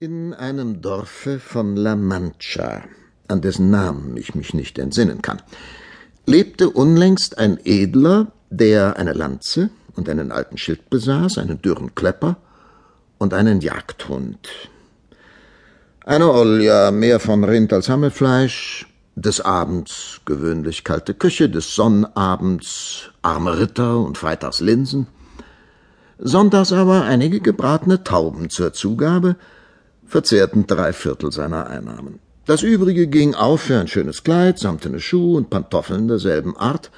In einem Dorfe von La Mancha, an dessen Namen ich mich nicht entsinnen kann, lebte unlängst ein Edler, der eine Lanze und einen alten Schild besaß, einen dürren Klepper und einen Jagdhund. Eine Olja, mehr von Rind als Hammelfleisch, des Abends gewöhnlich kalte Küche, des Sonnabends arme Ritter und freitags Linsen, sonntags aber einige gebratene Tauben zur Zugabe, verzehrten drei Viertel seiner Einnahmen. Das übrige ging auf für ein schönes Kleid, samtene Schuhe und Pantoffeln derselben Art,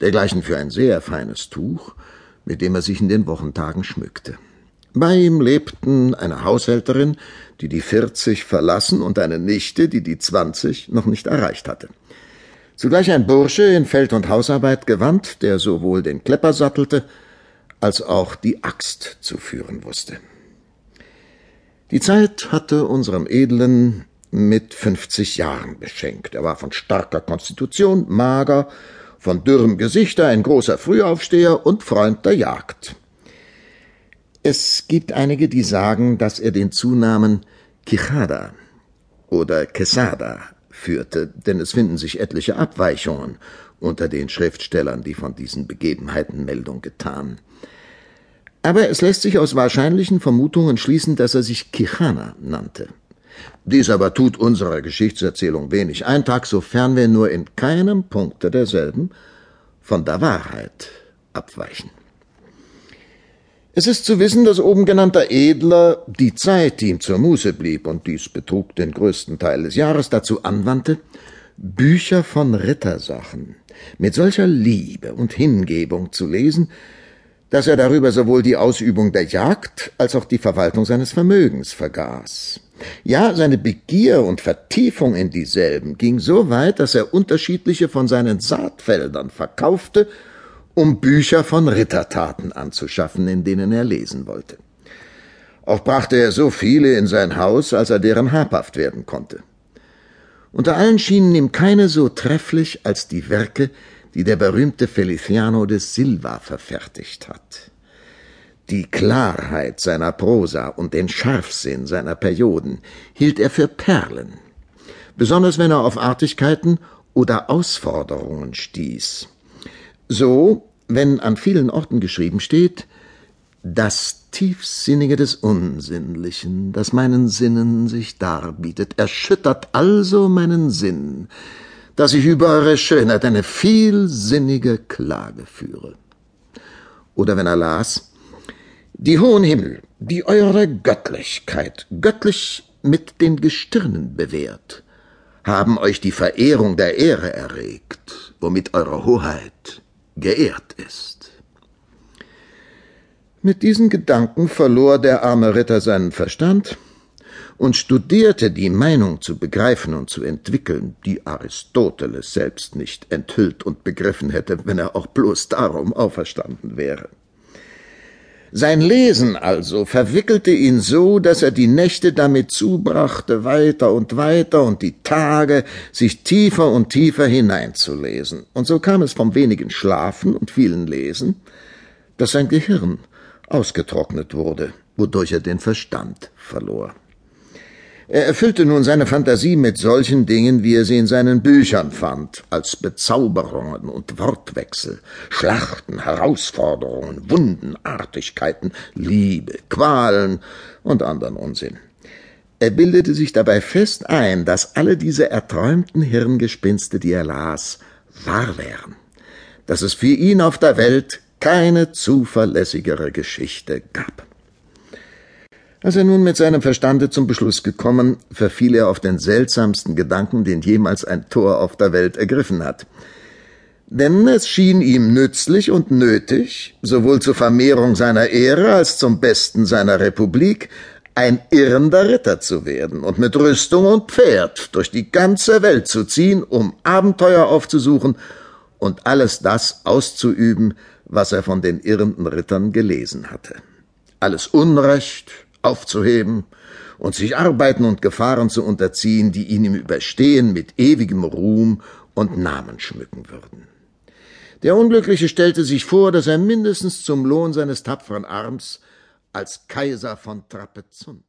dergleichen für ein sehr feines Tuch, mit dem er sich in den Wochentagen schmückte. Bei ihm lebten eine Haushälterin, die die vierzig verlassen, und eine Nichte, die die zwanzig noch nicht erreicht hatte. Zugleich ein Bursche in Feld- und Hausarbeit gewandt, der sowohl den Klepper sattelte, als auch die Axt zu führen wusste. Die Zeit hatte unserem Edlen mit fünfzig Jahren beschenkt. Er war von starker Konstitution, mager, von dürrem Gesichter, ein großer Frühaufsteher und Freund der Jagd. Es gibt einige, die sagen, dass er den Zunamen Quijada oder Quesada führte, denn es finden sich etliche Abweichungen unter den Schriftstellern, die von diesen Begebenheiten Meldung getan. Aber es lässt sich aus wahrscheinlichen Vermutungen schließen, dass er sich Kichana nannte. Dies aber tut unserer Geschichtserzählung wenig Eintrag, sofern wir nur in keinem Punkte derselben von der Wahrheit abweichen. Es ist zu wissen, dass oben genannter Edler die Zeit, die ihm zur Muße blieb, und dies betrug den größten Teil des Jahres, dazu anwandte, Bücher von Rittersachen mit solcher Liebe und Hingebung zu lesen, dass er darüber sowohl die Ausübung der Jagd als auch die Verwaltung seines Vermögens vergaß. Ja, seine Begier und Vertiefung in dieselben ging so weit, dass er unterschiedliche von seinen Saatfeldern verkaufte, um Bücher von Rittertaten anzuschaffen, in denen er lesen wollte. Auch brachte er so viele in sein Haus, als er deren habhaft werden konnte. Unter allen schienen ihm keine so trefflich als die Werke, die der berühmte Feliciano de Silva verfertigt hat. Die Klarheit seiner Prosa und den Scharfsinn seiner Perioden hielt er für Perlen, besonders wenn er auf Artigkeiten oder Ausforderungen stieß. So, wenn an vielen Orten geschrieben steht, das Tiefsinnige des Unsinnlichen, das meinen Sinnen sich darbietet, erschüttert also meinen Sinn, dass ich über eure Schönheit eine vielsinnige Klage führe. Oder wenn er las, die hohen Himmel, die eure Göttlichkeit göttlich mit den Gestirnen bewährt, haben euch die Verehrung der Ehre erregt, womit eure Hoheit geehrt ist. Mit diesen Gedanken verlor der arme Ritter seinen Verstand und studierte die Meinung zu begreifen und zu entwickeln, die Aristoteles selbst nicht enthüllt und begriffen hätte, wenn er auch bloß darum auferstanden wäre. Sein Lesen also verwickelte ihn so, dass er die Nächte damit zubrachte, weiter und weiter und die Tage, sich tiefer und tiefer hineinzulesen. Und so kam es vom wenigen Schlafen und vielen Lesen, dass sein Gehirn ausgetrocknet wurde, wodurch er den Verstand verlor. Er erfüllte nun seine Fantasie mit solchen Dingen, wie er sie in seinen Büchern fand, als Bezauberungen und Wortwechsel, Schlachten, Herausforderungen, Wunden, Artigkeiten, Liebe, Qualen und anderen Unsinn. Er bildete sich dabei fest ein, dass alle diese erträumten Hirngespinste, die er las, wahr wären, dass es für ihn auf der Welt keine zuverlässigere Geschichte gab. Als er nun mit seinem Verstande zum Beschluss gekommen, verfiel er auf den seltsamsten Gedanken, den jemals ein Tor auf der Welt ergriffen hat. Denn es schien ihm nützlich und nötig, sowohl zur Vermehrung seiner Ehre als zum Besten seiner Republik, ein irrender Ritter zu werden und mit Rüstung und Pferd durch die ganze Welt zu ziehen, um Abenteuer aufzusuchen und alles das auszuüben, was er von den irrenden Rittern gelesen hatte. Alles Unrecht, aufzuheben und sich Arbeiten und Gefahren zu unterziehen, die ihn im Überstehen mit ewigem Ruhm und Namen schmücken würden. Der Unglückliche stellte sich vor, dass er mindestens zum Lohn seines tapferen Arms als Kaiser von Trapezunt